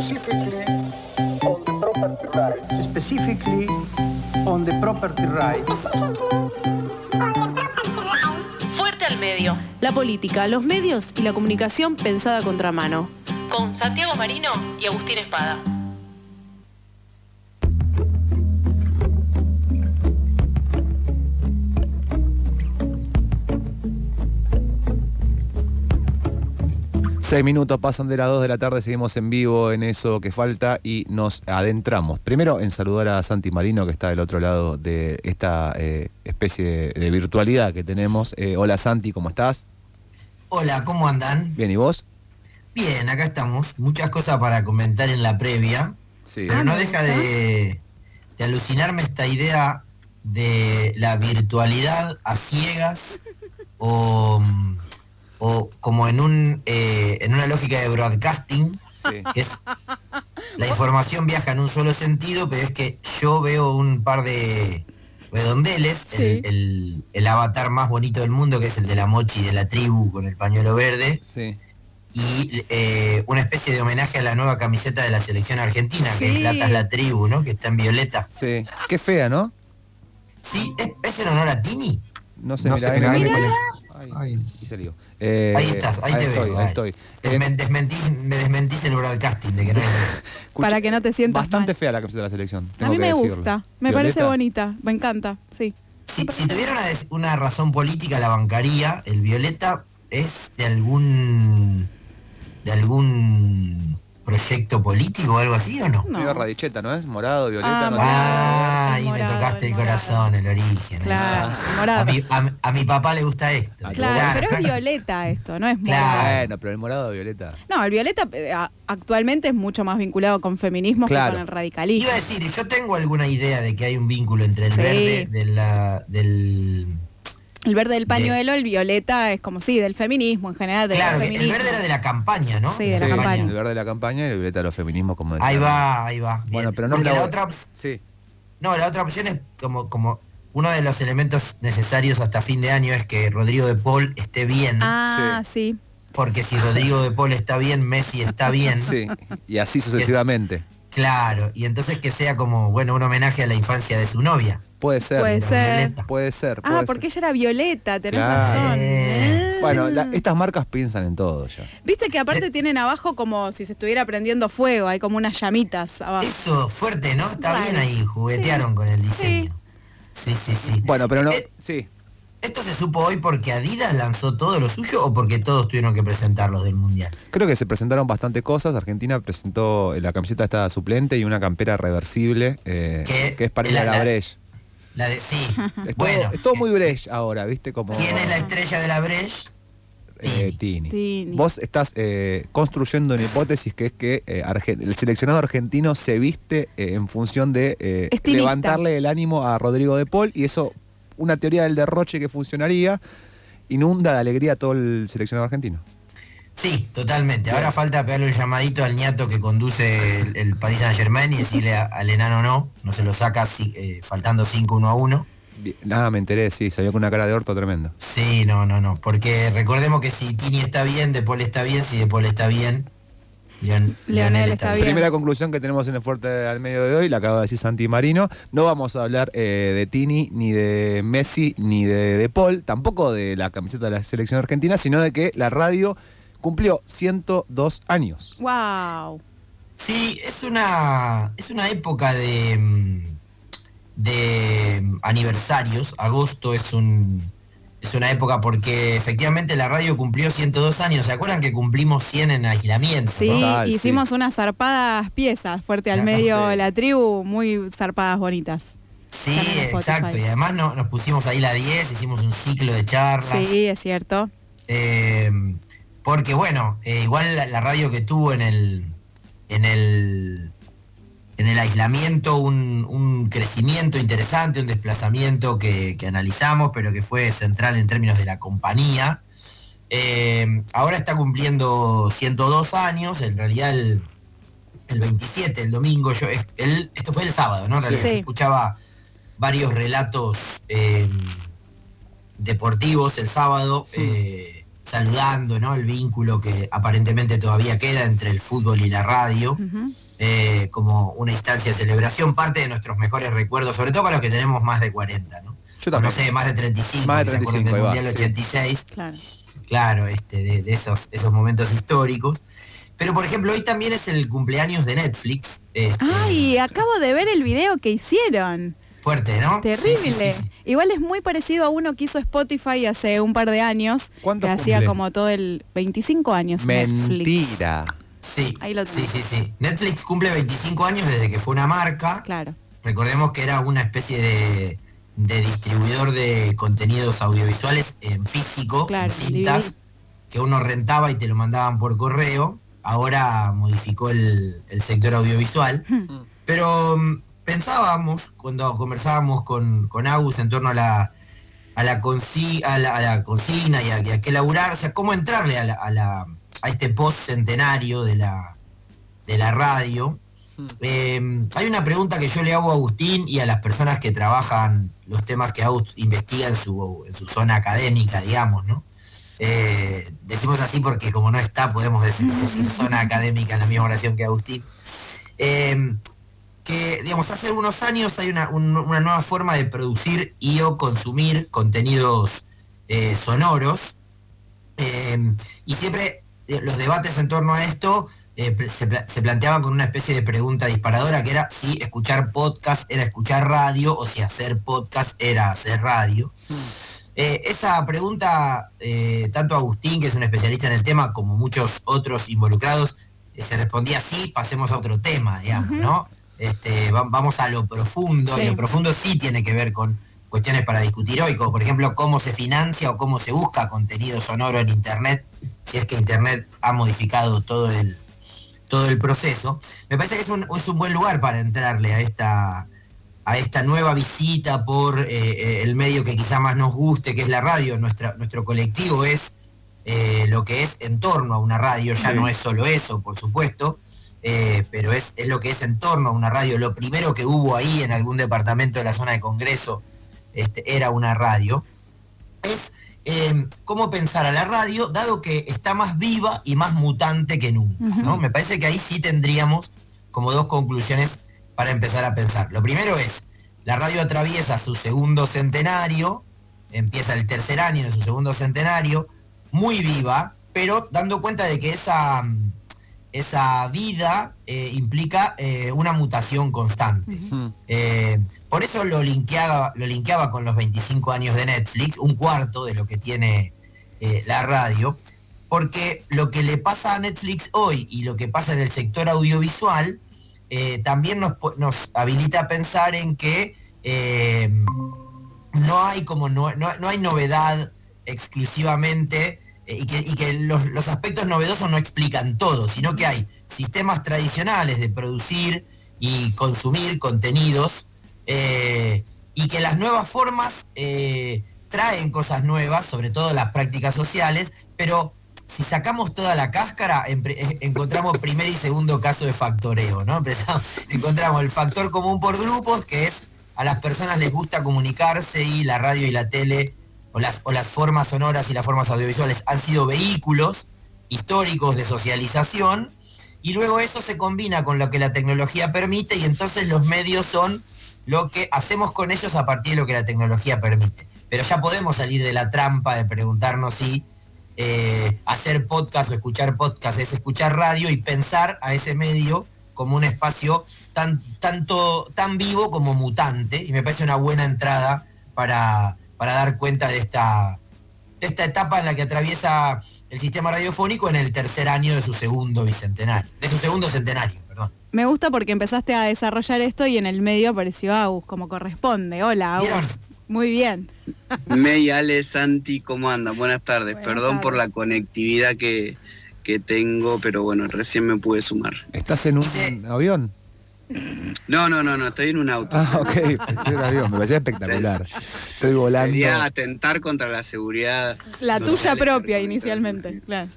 specifically on the property rights. specifically on the property rights. Fuerte al medio. La política, los medios y la comunicación pensada contramano. Con Santiago Marino y Agustín Espada. Seis minutos pasan de las 2 de la tarde, seguimos en vivo en eso que falta y nos adentramos. Primero en saludar a Santi Marino que está del otro lado de esta eh, especie de virtualidad que tenemos. Eh, hola Santi, ¿cómo estás? Hola, ¿cómo andan? Bien, ¿y vos? Bien, acá estamos. Muchas cosas para comentar en la previa. Sí. Pero no deja de, de alucinarme esta idea de la virtualidad a ciegas o, o como en un eh, en una lógica de broadcasting, Sí. que es la información viaja en un solo sentido, pero es que yo veo un par de redondeles, Sí. el, el- el avatar más bonito del mundo, que es el de la mochi de la tribu con el pañuelo verde, Sí. y eh, una especie de homenaje a la nueva camiseta de la selección argentina, que Sí. es Latas la Tribu, ¿no? Que está en violeta. Sí. Qué fea, ¿no? Sí, ¿es, es en honor a Tini? No se No mira. ahí, mira, mira, mira. Ay, Ay. y se lió. Eh, ahí estás, ahí, te estoy, veo. Ahí estoy. Eh, Desmen- desmentís- me desmentís el broadcasting de que no Para que no te sientas Bastante mal. fea la camiseta de la selección. A mí que me decirlo. gusta, me ¿Violeta? parece bonita, me encanta, sí. Si, si tuviera una razón política la bancaría, el violeta es de algún de algún proyecto político o algo así o no? No. Medio radicheta, ¿no es? Morado, violeta. Ah, no Ah, ahí me tocaste el, el corazón, el origen. Claro, el morado. A mi, a a mi papá le gusta esto. Ah, Claro, pero es violeta esto, no es Claro. morado. Bueno, pero el morado, violeta. No, el violeta eh, actualmente es mucho más vinculado con feminismo Claro. que con el radicalismo. Iba a decir, yo tengo alguna idea de que hay un vínculo entre el Sí. verde de la, del... El verde del pañuelo, el violeta es como sí, del feminismo en general, del Claro, el verde era de la campaña, ¿no? Sí, de la Sí, campaña. El verde de la campaña y el violeta de los feminismos, como decía. Ahí va, ahí va. bien. Bueno, pero no Porque la la- otra, Sí. no, la otra opción es como, como uno de los elementos necesarios hasta fin de año es que Rodrigo de Paul esté bien. Ah, sí. Porque si Rodrigo de Paul está bien, Messi está bien. Sí. Y así sucesivamente. Claro, y entonces que sea como, bueno, un homenaje a la infancia de su novia. Puede ser. Puede ser. Violeta. Puede ser. Ah, porque ella era violeta, tenés Claro. razón. Eh. Ah. Bueno, la- estas marcas piensan en todo ya. Viste que Eh. aparte tienen abajo como si se estuviera prendiendo fuego, hay como unas llamitas abajo. Eso, fuerte, ¿no? Está bien ahí, juguetearon con el diseño. Sí, sí, sí. Bueno, pero no. Eh, Sí. ¿Esto se supo hoy porque Adidas lanzó todo lo suyo o porque todos tuvieron que presentarlos del Mundial? Creo que se presentaron bastante cosas. Argentina presentó eh, la camiseta esta suplente y una campera reversible ¿Qué? eh, que es para ir a La- la la- de, sí. Es todo, bueno, es todo muy Breche ahora, ¿viste? Como ¿quién es la estrella de la Breche? eh, Tini. Tini. Vos estás eh, construyendo una hipótesis que es que eh, el seleccionado argentino se viste eh, en función de eh, levantarle el ánimo a Rodrigo de Paul y eso, una teoría del derroche que funcionaría, inunda de alegría a todo el seleccionado argentino. Sí, totalmente. Ahora falta pegarle un llamadito al ñato que conduce el, el Paris Saint Germain y decirle a- al enano no, no se lo saca si- eh, faltando 5 1 a 1. Bien, Nada, me enteré, sí, salió con una cara de orto tremenda. Sí, no, no, no. Porque recordemos que si Tini está bien, De Paul está bien, si De Paul está bien, Leon- Leonel está bien. Primera conclusión que tenemos en el Fuerte al medio de hoy, la acaba de decir Santi Marino. No vamos a hablar eh, de Tini, ni de Messi, ni de, de Paul, tampoco de la camiseta de la selección argentina, sino de que la radio cumplió 102 años. Wow. Sí, es una, es una época de, mm, de mm, aniversarios. Agosto es un es una época porque efectivamente la radio cumplió 102 años. ¿Se acuerdan que cumplimos 100 en aislamiento? Sí, no? Total, sí. hicimos unas zarpadas piezas, fuerte al medio sí. la tribu, muy zarpadas bonitas. Sí, exacto. Y además no- nos pusimos ahí la 10, hicimos un ciclo de charlas. Sí, es cierto. Eh, porque bueno, eh, igual la, la radio que tuvo en el en el en el aislamiento un, un crecimiento interesante, un desplazamiento que, que analizamos, pero que fue central en términos de la compañía. Eh, ahora está cumpliendo 102 años, en realidad el, el 27, el domingo, yo, el- esto fue el sábado, ¿no? En realidad Sí. yo escuchaba varios relatos eh, deportivos el sábado. eh, saludando ¿no? el vínculo que aparentemente todavía queda entre el fútbol y la radio, eh, como una instancia de celebración, parte de nuestros mejores recuerdos, sobre todo para los que tenemos más de 40, ¿no? Yo también. No sé, más de 35, Más de que se acuerdan 35, del va, Mundial sí. 86 Claro. claro, este, de, de esos, esos momentos históricos. Pero por ejemplo, hoy también es el cumpleaños de Netflix. este, Ay, acabo de ver el video que hicieron. Fuerte, ¿no? Terrible. Sí, sí, sí, sí. Igual es muy parecido a uno que hizo Spotify hace un par de años. ¿Cuánto que hacía como todo el 25 años. Netflix. Mentira. Sí, Ahí lo sí, sí, sí. Netflix cumple 25 años desde que fue una marca. Claro. Recordemos que era una especie de, de distribuidor de contenidos audiovisuales en físico, Claro, en cintas, DVD. que uno rentaba y te lo mandaban por correo. Ahora modificó el, el sector audiovisual. Pero mm, pensábamos, cuando conversábamos con, con Agus en torno a la, a la, consi- a la, a la consigna y a, y a qué laburar, o sea, cómo entrarle a, la- a, la- a este post-centenario de la, de la radio. Eh, hay una pregunta que yo le hago a Agustín y a las personas que trabajan los temas que Agus investiga en su, en su zona académica, digamos, ¿no? Eh, decimos así porque como no está, podemos decir, decir zona académica en la misma oración que Agustín. Eh, que, digamos, hace unos años hay una, un- una nueva forma de producir y o consumir contenidos eh, sonoros. Eh, y siempre eh, los debates en torno a esto eh, se, pla- se planteaban con una especie de pregunta disparadora que era si escuchar podcast era escuchar radio o si hacer podcast era hacer radio. Eh, esa pregunta, eh, tanto Agustín, que es un especialista en el tema, como muchos otros involucrados, se respondía así, pasemos a otro tema, digamos, ¿no? Este, va- vamos a lo profundo, y lo profundo sí tiene que ver con cuestiones para discutir hoy, como por ejemplo cómo se financia o cómo se busca contenido sonoro en Internet, si es que Internet ha modificado todo el, todo el proceso. Me parece que es un, es un buen lugar para entrarle a esta, a esta nueva visita por eh, eh, el medio que quizá más nos guste, que es la radio. Nuestra, nuestro colectivo es eh, lo que es en torno a una radio, ya no es solo eso, por supuesto, eh, pero es, es lo que es en torno a una radio. Lo primero que hubo ahí en algún departamento de la zona de Congreso este, era una radio. Es eh, cómo pensar a la radio, dado que está más viva y más mutante que nunca. ¿no? Me parece que ahí sí tendríamos como dos conclusiones para empezar a pensar. Lo primero es, la radio atraviesa su segundo centenario, empieza el tercer año de su segundo centenario, muy viva, pero dando cuenta de que esa, esa vida eh, implica eh, una mutación constante. Eh, por eso lo linkeaba, lo linkeaba con los 25 años de Netflix, un cuarto de lo que tiene eh, la radio, porque lo que le pasa a Netflix hoy y lo que pasa en el sector audiovisual eh, también nos, nos habilita a pensar en que eh, no hay como no, no- no hay novedad exclusivamente y que, y que los, aspectos novedosos no explican todo, sino que hay sistemas tradicionales de producir y consumir contenidos eh, y que las nuevas formas eh, traen cosas nuevas, sobre todo las prácticas sociales, pero si sacamos toda la cáscara, eh, encontramos primer y segundo caso de factoreo, ¿no? Encontramos el factor común por grupos, que es a las personas les gusta comunicarse y la radio y la tele, o las, o las formas sonoras y las formas audiovisuales han sido vehículos históricos de socialización, y luego eso se combina con lo que la tecnología permite, y entonces los medios son lo que hacemos con ellos a partir de lo que la tecnología permite. Pero ya podemos salir de la trampa de preguntarnos si eh, hacer podcast o escuchar podcast es escuchar radio y pensar a ese medio como un espacio tan, tanto, tan vivo como mutante. Y me parece una buena entrada para, para dar cuenta de esta, de esta etapa en la que atraviesa el sistema radiofónico en el tercer año de su segundo bicentenario, de su segundo centenario, perdón. Me gusta porque empezaste a desarrollar esto y en el medio apareció Agus, como corresponde. Hola, Agus. ¿Vieron? Muy bien. May, Ale, Santi, ¿cómo andan? Buenas tardes. Buenas Perdón por la conectividad que, que tengo, pero bueno, recién me pude sumar. ¿Estás en un Sí. avión? No, no, no, no, estoy en un auto. Ah, ok, pensé un avión, me parecía espectacular. Estoy volando. Sería atentar contra la seguridad. La tuya y propia inicialmente, claro.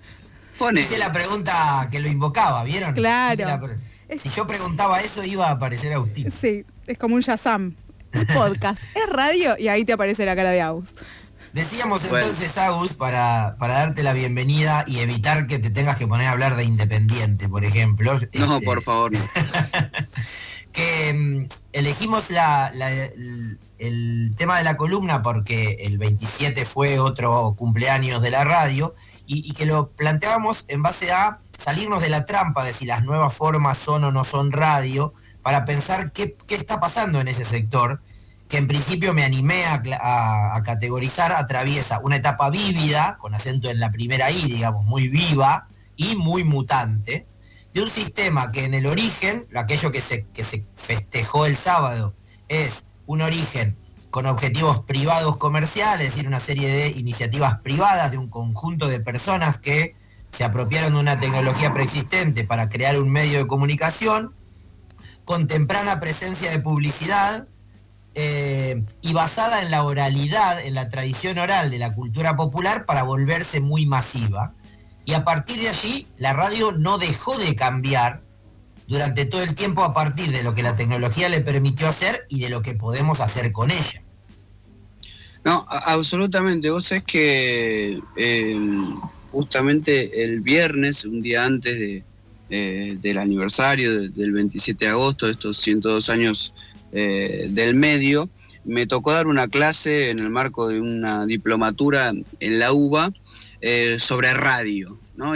Pone. Hice la pregunta que lo invocaba, ¿vieron? Claro. Si yo preguntaba eso, iba a aparecer Agustín. Sí, es como un Shazam. Un podcast. Es radio y ahí te aparece la cara de Agus. Decíamos entonces, Agus, para, para darte la bienvenida y evitar que te tengas que poner a hablar de Independiente, por ejemplo. No, este, por favor. no. que mm, elegimos la- la- el, el tema de la columna porque el 27 fue otro cumpleaños de la radio y, y que lo planteábamos en base a salirnos de la trampa de si las nuevas formas son o no son radio, para pensar qué, qué está pasando en ese sector, que en principio me animé a, a categorizar, atraviesa una etapa vívida, con acento en la primera I, digamos, muy viva y muy mutante, de un sistema que en el origen, aquello que se, que se festejó el sábado, es un origen con objetivos privados comerciales, es decir, una serie de iniciativas privadas de un conjunto de personas que se apropiaron de una tecnología preexistente para crear un medio de comunicación, con temprana presencia de publicidad eh, y basada en la oralidad, en la tradición oral de la cultura popular para volverse muy masiva. Y a partir de allí, la radio no dejó de cambiar durante todo el tiempo a partir de lo que la tecnología le permitió hacer y de lo que podemos hacer con ella. No, absolutamente. Vos sabés que eh, justamente el viernes, un día antes eh, del aniversario de- del 27 de agosto, de estos 102 años eh, del medio, me tocó dar una clase en el marco de una diplomatura en la UBA eh, sobre radio, ¿no?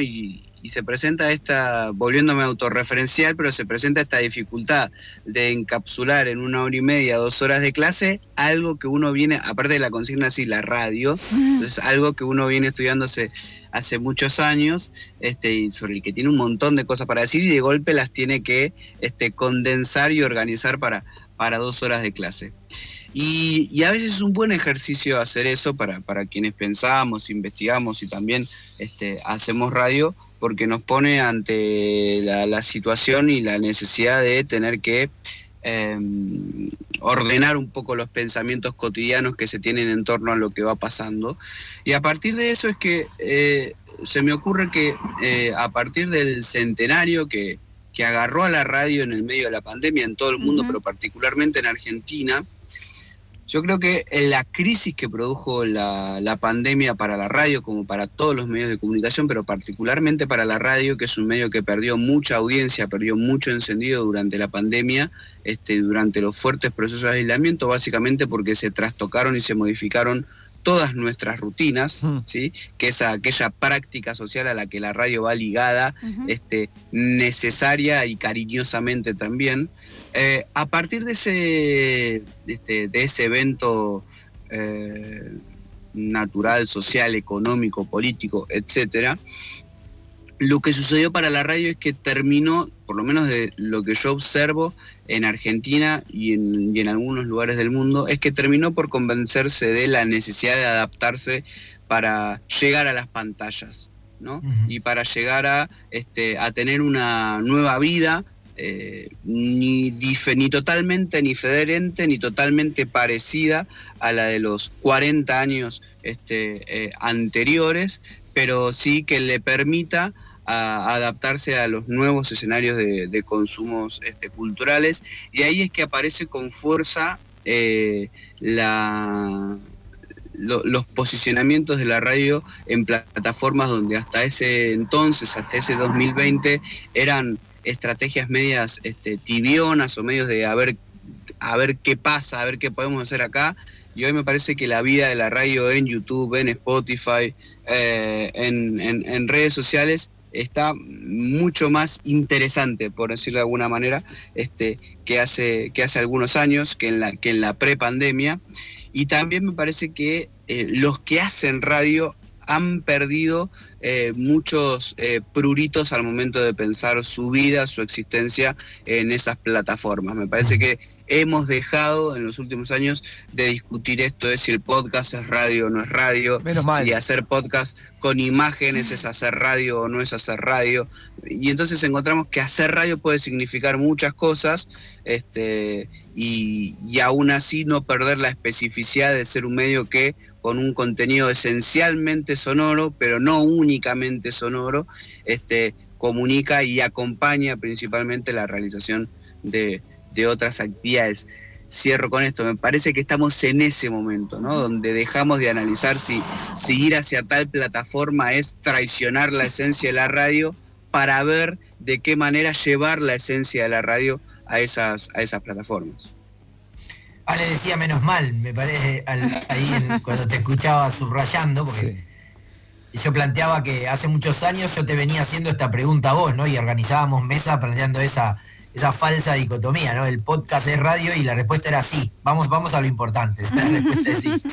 Y se presenta esta, volviéndome autorreferencial, pero se presenta esta dificultad de encapsular en una hora y media, dos horas de clase, algo que uno viene, aparte de la consigna así, la radio, es algo que uno viene estudiando hace, hace muchos años, este, y sobre el que tiene un montón de cosas para decir y de golpe las tiene que este, condensar y organizar para, para dos horas de clase. Y, y a veces es un buen ejercicio hacer eso para, para quienes pensamos, investigamos y también este, hacemos radio, porque nos pone ante la, la situación y la necesidad de tener que eh, ordenar un poco los pensamientos cotidianos que se tienen en torno a lo que va pasando. Y a partir de eso es que eh, se me ocurre que eh, a partir del centenario que, que agarró a la radio en el medio de la pandemia en todo el mundo, pero particularmente en Argentina, yo creo que la crisis que produjo la, pandemia para la radio, como para todos los medios de comunicación, pero particularmente para la radio, que es un medio que perdió mucha audiencia, perdió mucho encendido durante la pandemia, este, durante los fuertes procesos de aislamiento, básicamente porque se trastocaron y se modificaron todas nuestras rutinas. ¿sí? que es aquella práctica social a la que la radio va ligada, este, necesaria y cariñosamente también. Eh, a partir de ese, este, de ese evento eh, natural, social, económico, político, etcétera, lo que sucedió para la radio es que terminó, por lo menos de lo que yo observo en Argentina y en, y en algunos lugares del mundo, es que terminó por convencerse de la necesidad de adaptarse para llegar a las pantallas, ¿no? Y para llegar a, este, a tener una nueva vida, eh, ni, dife- ni totalmente ni federente, ni totalmente parecida a la de los 40 años este, eh, anteriores, pero sí que le permita a- adaptarse a los nuevos escenarios de, de consumos este, culturales y ahí es que aparece con fuerza eh, la, lo- los posicionamientos de la radio en plataformas donde hasta ese entonces, hasta ese 2020, eran estrategias medias este, tibionas o medios de a ver, a ver qué pasa, a ver qué podemos hacer acá. Y hoy me parece que la vida de la radio en YouTube, en Spotify, eh, en redes sociales está mucho más interesante, por decirlo de alguna manera, este, que, hace, que hace algunos años, que en la, que en la prepandemia. Y también me parece que eh, los que hacen radio han perdido eh, muchos eh, pruritos al momento de pensar su vida, su existencia en esas plataformas. Me parece que hemos dejado en los últimos años de discutir esto de si el podcast es radio o no es radio, Menos mal. si hacer podcast con imágenes es hacer radio o no es hacer radio. Y entonces encontramos que hacer radio puede significar muchas cosas este, y, y aún así no perder la especificidad de ser un medio que con un contenido esencialmente sonoro, pero no únicamente sonoro, este, comunica y acompaña principalmente la realización de, de otras actividades. cierro con esto, me parece que estamos en ese momento, ¿no? Donde dejamos de analizar si, si ir hacia tal plataforma es traicionar la esencia de la radio para ver de qué manera llevar la esencia de la radio a esas, a esas plataformas. Ale decía menos mal, me parece, ahí cuando te escuchaba subrayando, porque yo planteaba que hace muchos años yo te venía haciendo esta pregunta a vos, ¿no? Y organizábamos mesa planteando esa, esa falsa dicotomía, ¿no? El podcast es radio y la respuesta era sí. Vamos, vamos a lo importante. La respuesta es sí.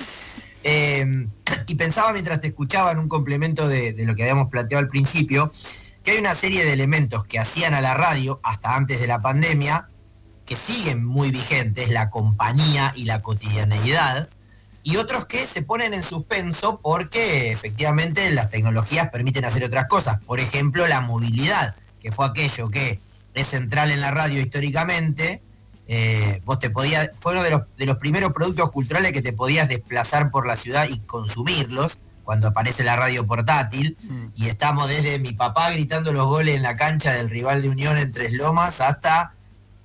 Em, y pensaba mientras te escuchaba en un complemento de, de, lo que habíamos planteado al principio, que hay una serie de elementos que hacían a la radio hasta antes de la pandemia, que siguen muy vigentes, la compañía y la cotidianeidad, y otros que se ponen en suspenso porque efectivamente las tecnologías permiten hacer otras cosas. Por ejemplo, la movilidad, que fue aquello que es central en la radio históricamente. Eh, vos te podías, fue uno de los, de los primeros productos culturales que te podías desplazar por la ciudad y consumirlos cuando aparece la radio portátil. Mm. Y estamos desde mi papá gritando los goles en la cancha del rival de Unión en Tres Lomas hasta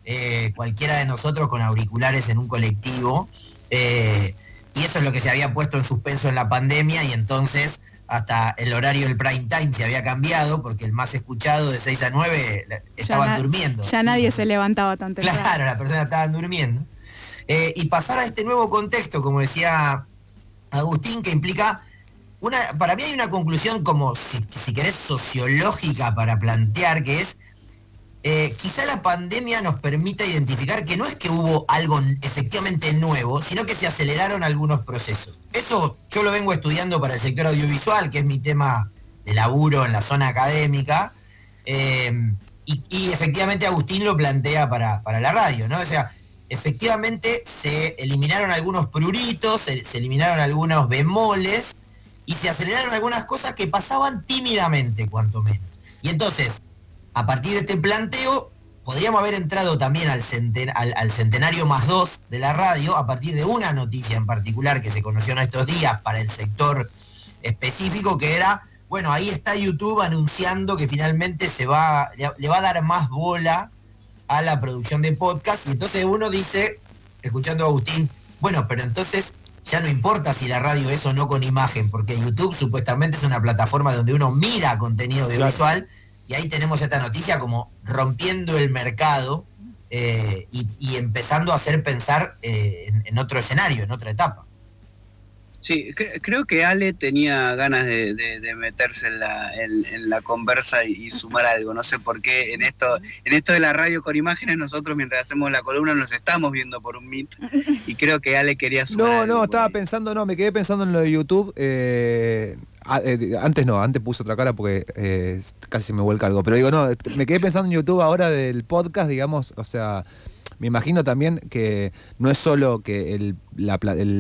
eh, cualquiera de nosotros con auriculares en un colectivo. Eh, y eso es lo que se había puesto en suspenso en la pandemia y entonces hasta el horario del prime time se había cambiado porque el más escuchado de 6 a 9 estaban durmiendo. Ya nadie se levantaba tan temprano. Claro, las personas estaban durmiendo. Eh, y pasar a este nuevo contexto, como decía Agustín, que implica una, para mí hay una conclusión como, si, si querés, sociológica para plantear, que es eh, quizá la pandemia nos permita identificar que no es que hubo algo efectivamente nuevo, sino que se aceleraron algunos procesos. Eso yo lo vengo estudiando para el sector audiovisual, que es mi tema de laburo en la zona académica, eh, y, efectivamente Agustín lo plantea para, la radio, ¿no? O sea, efectivamente se eliminaron algunos pruritos, se eliminaron algunos bemoles, y se aceleraron algunas cosas que pasaban tímidamente, cuanto menos. Y entonces, a partir de este planteo, podríamos haber entrado también al, centenario más dos de la radio, a partir de una noticia en particular que se conoció en estos días para el sector específico, que era, bueno, ahí está YouTube anunciando que finalmente se va, le va a dar más bola a la producción de podcast, y entonces uno dice, escuchando a Agustín, bueno, pero entonces ya no importa si la radio es o no con imagen, porque YouTube supuestamente es una plataforma donde uno mira contenido audiovisual y ahí tenemos esta noticia como rompiendo el mercado eh, y, empezando a hacer pensar eh, en, otro escenario, en otra etapa. Sí, creo que Ale tenía ganas de, meterse en la, conversa y, sumar algo. No sé por qué en esto, en esto de la radio con imágenes, nosotros mientras hacemos la columna nos estamos viendo por un Meet y creo que Ale quería sumar. No, no, estaba pensando, no, me quedé pensando en lo de YouTube. Eh, Ah, eh, antes no, antes puse otra cara porque eh, casi se me vuelca algo. Pero digo, no, me quedé pensando en YouTube ahora del podcast, digamos, o sea, me imagino también que no es solo que el,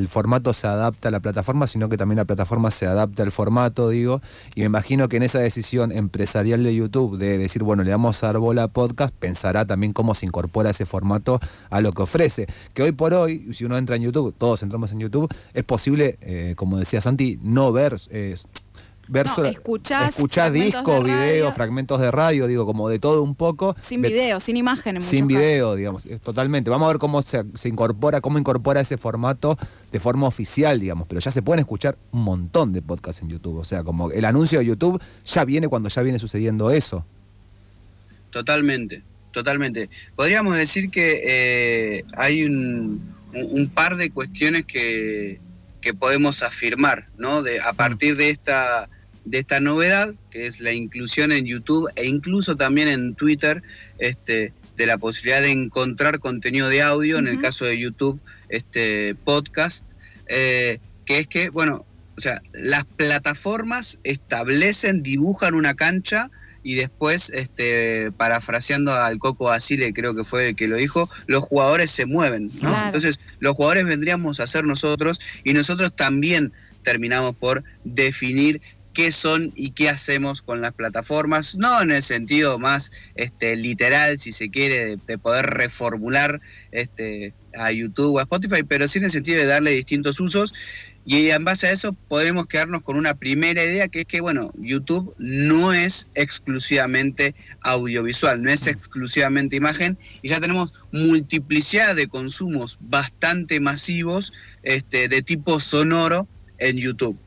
formato se adapta a la plataforma, sino que también la plataforma se adapta al formato, digo. Y me imagino que en esa decisión empresarial de YouTube de decir, bueno, le vamos a dar bola a podcast, pensará también cómo se incorpora ese formato a lo que ofrece. Que hoy por hoy, si uno entra en YouTube, todos entramos en YouTube, es posible, eh, como decía Santi, no ver... Eh, ver no, escuchás, disco, video, fragmentos de radio, digo, como de todo un poco. Sin video, sin imagen. sin video, digamos, totalmente. Vamos a ver cómo se, incorpora, cómo incorpora ese formato de forma oficial, digamos, pero ya se pueden escuchar un montón de podcasts en YouTube. O sea, como el anuncio de YouTube ya viene cuando ya viene sucediendo eso. Totalmente, totalmente. Podríamos decir que eh, hay un, par de cuestiones que, que podemos afirmar, ¿no? De, a partir de esta de esta novedad, que es la inclusión en YouTube e incluso también en Twitter, este, de la posibilidad de encontrar contenido de audio, en el caso de YouTube, este podcast, eh, que es que, bueno, o sea, las plataformas establecen, dibujan una cancha y después, este, parafraseando al Coco Basile, creo que fue el que lo dijo, los jugadores se mueven, ¿no? Entonces, los jugadores vendríamos a ser nosotros y nosotros también terminamos por definir qué son y qué hacemos con las plataformas, no en el sentido más este, literal, si se quiere, de, poder reformular este, a YouTube o a Spotify, pero sí en el sentido de darle distintos usos. Y en base a eso podemos quedarnos con una primera idea que es que, bueno, YouTube no es exclusivamente audiovisual, no es exclusivamente imagen y ya tenemos multiplicidad de consumos bastante masivos este, de tipo sonoro en YouTube.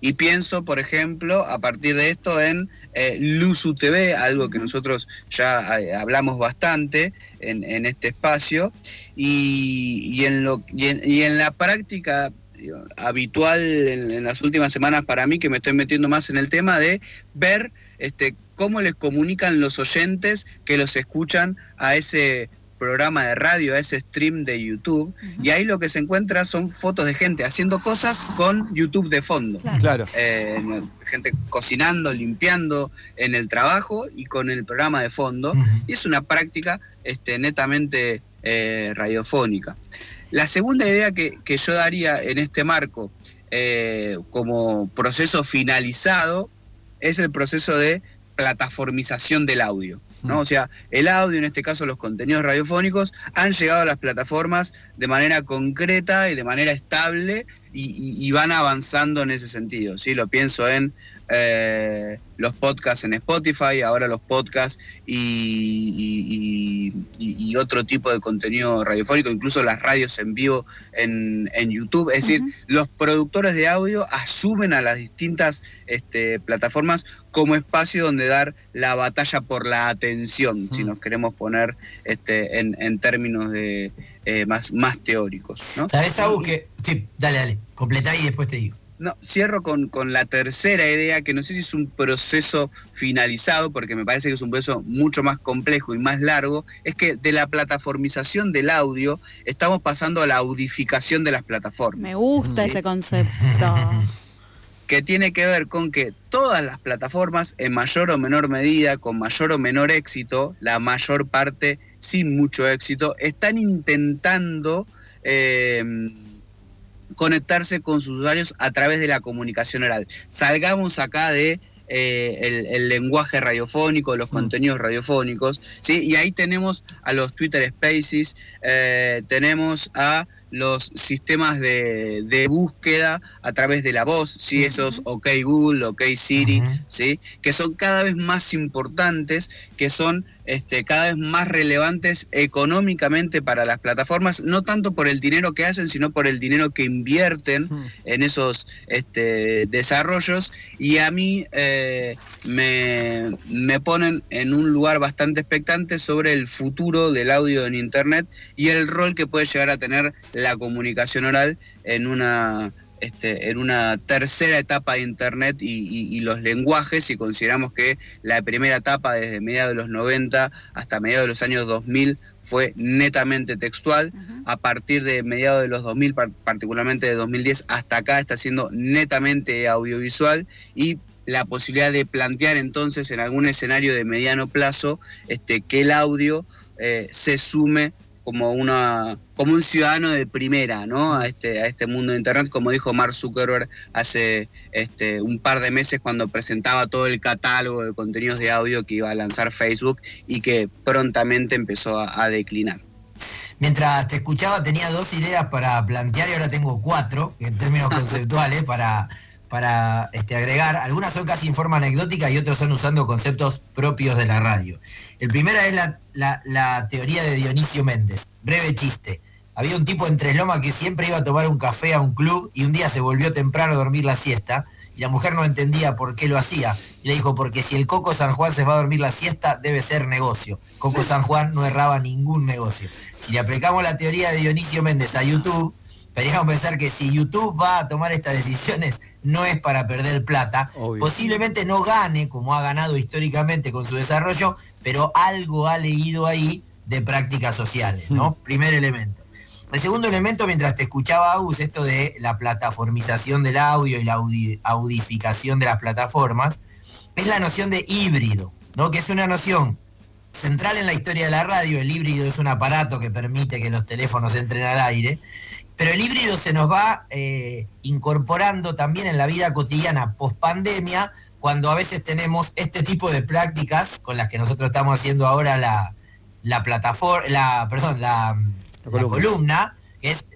Y pienso, por ejemplo, a partir de esto en eh, Luzu TV, algo que nosotros ya eh, hablamos bastante en, este espacio, y, en lo, y, en, la práctica habitual en, las últimas semanas para mí, que me estoy metiendo más en el tema de ver este, cómo les comunican los oyentes que los escuchan a ese programa de radio, a ese stream de YouTube, y ahí lo que se encuentra son fotos de gente haciendo cosas con YouTube de fondo. Claro. Eh, gente cocinando, limpiando en el trabajo y con el programa de fondo. Y es una práctica este, netamente eh, radiofónica. La segunda idea que, yo daría en este marco eh, como proceso finalizado es el proceso de plataformización del audio. ¿no? O sea, el audio, en este caso los contenidos radiofónicos, han llegado a las plataformas de manera concreta y de manera estable y, van avanzando en ese sentido. ¿sí? Lo pienso en eh, los podcasts en Spotify, ahora los podcasts y, otro tipo de contenido radiofónico, incluso las radios en vivo en, YouTube. Es decir, los productores de audio asumen a las distintas este, plataformas como espacio donde dar la batalla por la atención, si nos queremos poner este, en, términos de, eh, más, más teóricos. ¿no? ¿Sabes algo que... Sí, dale, dale, completá y después te digo. No, cierro con, con, la tercera idea, que no sé si es un proceso finalizado, porque me parece que es un proceso mucho más complejo y más largo, es que de la plataformización del audio estamos pasando a la audificación de las plataformas. Me gusta ese concepto. que tiene que ver con que todas las plataformas, en mayor o menor medida, con mayor o menor éxito, la mayor parte sin mucho éxito, están intentando... Eh, conectarse con sus usuarios a través de la comunicación oral. Salgamos acá de eh, el, lenguaje radiofónico, los mm. contenidos radiofónicos, ¿sí? y ahí tenemos a los Twitter Spaces, eh, tenemos a los sistemas de, búsqueda a través de la voz, ¿sí? esos OK Google, OK Siri, ¿sí? que son cada vez más importantes, que son este, cada vez más relevantes económicamente para las plataformas, no tanto por el dinero que hacen, sino por el dinero que invierten en esos este, desarrollos. Y a mí eh, me, me ponen en un lugar bastante expectante sobre el futuro del audio en Internet y el rol que puede llegar a tener la comunicación oral en una este, en una tercera etapa de Internet y, los lenguajes, si consideramos que la primera etapa desde mediados de los 90 hasta mediados de los años 2000 fue netamente textual, a partir de mediados de los 2000, particularmente de 2010 hasta acá, está siendo netamente audiovisual y la posibilidad de plantear entonces en algún escenario de mediano plazo este, que el audio eh, se sume como una como un ciudadano de primera ¿no? a este a este mundo de internet como dijo Mark Zuckerberg hace este un par de meses cuando presentaba todo el catálogo de contenidos de audio que iba a lanzar Facebook y que prontamente empezó a, declinar Mientras te escuchaba tenía dos ideas para plantear y ahora tengo cuatro en términos conceptuales para, para este, agregar. Algunas son casi en forma anecdótica y otras son usando conceptos propios de la radio. El primero es la, teoría de Dionisio Méndez. Breve chiste. Había un tipo en Tres Lomas que siempre iba a tomar un café a un club y un día se volvió temprano a dormir la siesta y la mujer no entendía por qué lo hacía. Y le dijo, porque si el Coco San Juan se va a dormir la siesta, debe ser negocio. Coco San Juan no erraba ningún negocio. Si le aplicamos la teoría de Dionisio Méndez a YouTube, podríamos pensar que si YouTube va a tomar estas decisiones no es para perder plata, posiblemente no gane como ha ganado históricamente con su desarrollo, pero algo ha leído ahí de prácticas sociales, ¿no? Primer elemento. El segundo elemento, mientras te escuchaba, Agus, esto de la plataformización del audio y la audificación de las plataformas, es la noción de híbrido, ¿no? Que es una noción central en la historia de la radio. El híbrido es un aparato que permite que los teléfonos entren al aire. Pero el híbrido se nos va eh, incorporando también en la vida cotidiana post pandemia, cuando a veces tenemos este tipo de prácticas con las que nosotros estamos haciendo ahora la, la plataforma, la, perdón, la, la columna. que es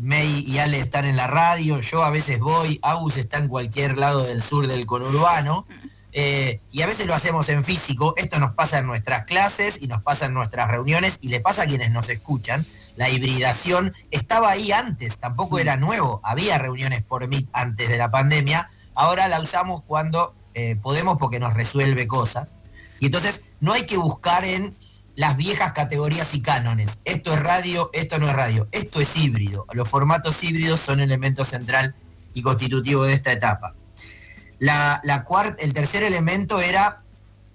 May y Ale están en la radio, yo a veces voy, Agus está en cualquier lado del sur del conurbano. Eh, y a veces lo hacemos en físico, esto nos pasa en nuestras clases y nos pasa en nuestras reuniones y le pasa a quienes nos escuchan. La hibridación estaba ahí antes, tampoco era nuevo, había reuniones por Meet antes de la pandemia, ahora la usamos cuando eh, podemos porque nos resuelve cosas. Y entonces no hay que buscar en las viejas categorías y cánones. Esto es radio, esto no es radio, esto es híbrido. Los formatos híbridos son elemento central y constitutivo de esta etapa. La, la el tercer elemento era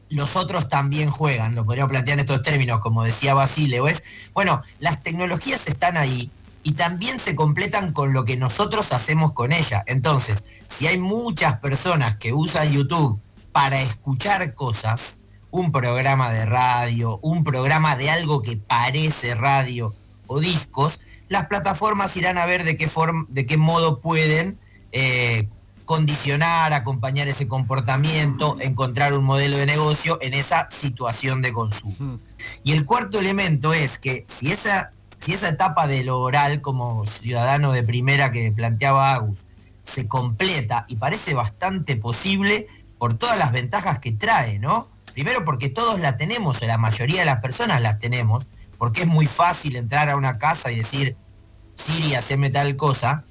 los otros también juegan, lo podríamos plantear en estos términos, como decía Basile, es, bueno, las tecnologías están ahí y también se completan con lo que nosotros hacemos con ella. Entonces, si hay muchas personas que usan YouTube para escuchar cosas, un programa de radio, un programa de algo que parece radio o discos, las plataformas irán a ver de qué, forma, de qué modo pueden eh, condicionar, acompañar ese comportamiento, encontrar un modelo de negocio en esa situación de consumo. Y el cuarto elemento es que si esa, si esa etapa de lo oral como ciudadano de primera que planteaba Agus se completa y parece bastante posible por todas las ventajas que trae, ¿no? Primero porque todos la tenemos, o la mayoría de las personas las tenemos, porque es muy fácil entrar a una casa y decir, Siri, haceme tal cosa.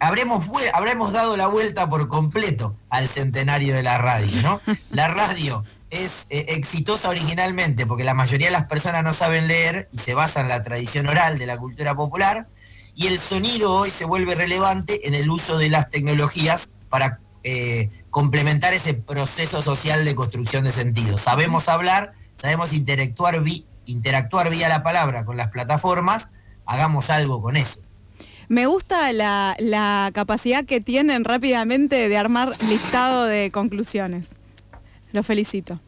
Habremos, habremos dado la vuelta por completo al centenario de la radio, ¿no? La radio es eh, exitosa originalmente porque la mayoría de las personas no saben leer y se basa en la tradición oral de la cultura popular, y el sonido hoy se vuelve relevante en el uso de las tecnologías para eh, complementar ese proceso social de construcción de sentido. Sabemos hablar, sabemos interactuar, interactuar vía la palabra con las plataformas, hagamos algo con eso. Me gusta la, la, capacidad que tienen rápidamente de armar listado de conclusiones. Los felicito.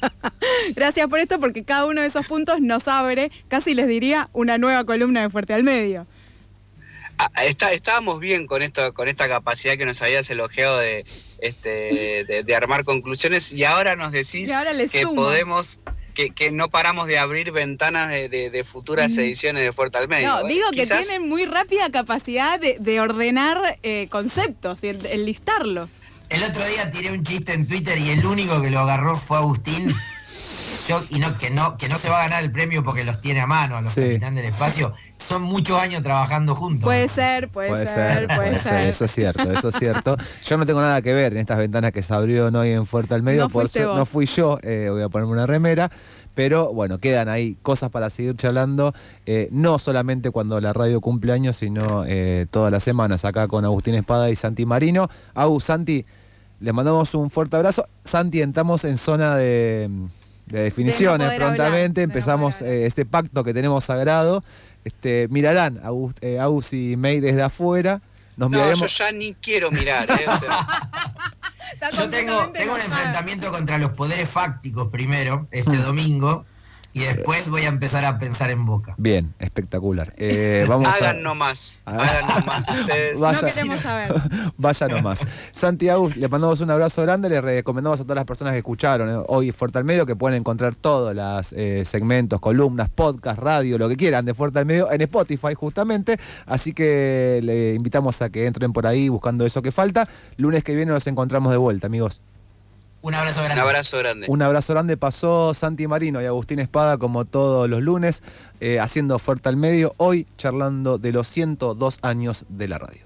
Gracias por esto porque cada uno de esos puntos nos abre, casi les diría, una nueva columna de Fuerte al Medio. Ah, está, estábamos bien con esto, con esta capacidad que nos habías elogiado de, este, de, armar conclusiones y ahora nos decís que podemos que, no paramos de abrir ventanas de, futuras ediciones de Fuerte al Medio. No, ¿eh? digo que tienen muy rápida capacidad de, ordenar eh, conceptos y el, listarlos. El otro día tiré un chiste en Twitter y el único que lo agarró fue Agustín. y no, que no, que no se va a ganar el premio porque los tiene a mano a los que están del espacio. Son muchos años trabajando juntos. Puede ser, puede, ser, puede, ser. Eso es cierto, eso es cierto. Yo no tengo nada que ver en estas ventanas que se abrieron hoy en Fuerte al Medio. No, por no fui yo, eh, voy a ponerme una remera. Pero bueno, quedan ahí cosas para seguir charlando, eh, no solamente cuando la radio cumple años, sino eh, todas las semanas acá con Agustín Espada y Santi Marino. Agus, Santi, le mandamos un fuerte abrazo. Santi, entramos en zona de de definiciones prontamente. Empezamos eh, este pacto que tenemos sagrado. Este, mirarán Agus, eh, y May desde afuera. Nos no, yo ya ni quiero mirar. Eh, yo tengo, tengo un enfrentamiento contra los poderes fácticos primero, este hmm. domingo. Y después voy a empezar a pensar en Boca. Bien, espectacular. Eh, vamos hagan nomás, hagan nomás ustedes. Vaya, no queremos saber. Vaya nomás. Santiago, le mandamos un abrazo grande, le recomendamos a todas las personas que escucharon eh, hoy Fuerte al Medio que pueden encontrar todos los eh, segmentos, columnas, podcast, radio, lo que quieran de Fuerte al Medio en Spotify justamente. Así que le invitamos a que entren por ahí buscando eso que falta. Lunes que viene nos encontramos de vuelta, amigos. Un abrazo grande. Un abrazo grande. Un abrazo grande. Pasó Santi Marino y Agustín Espada como todos los lunes, eh, haciendo fuerte al medio, hoy charlando de los 102 años de la radio.